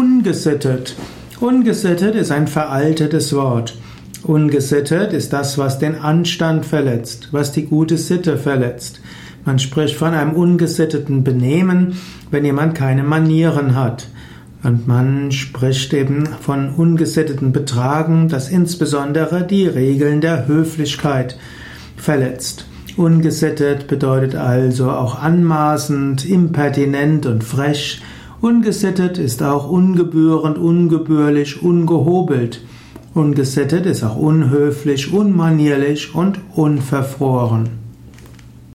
Ungesittet. Ungesittet ist ein veraltetes Wort. Ungesittet ist das, was den Anstand verletzt, was die gute Sitte verletzt. Man spricht von einem ungesitteten Benehmen, wenn jemand keine Manieren hat. Und man spricht eben von ungesitteten Betragen, das insbesondere die Regeln der Höflichkeit verletzt. Ungesittet bedeutet also auch anmaßend, impertinent und frech. Ungesittet ist auch ungebührend, ungebührlich, ungehobelt. Ungesittet ist auch unhöflich, unmanierlich und unverfroren.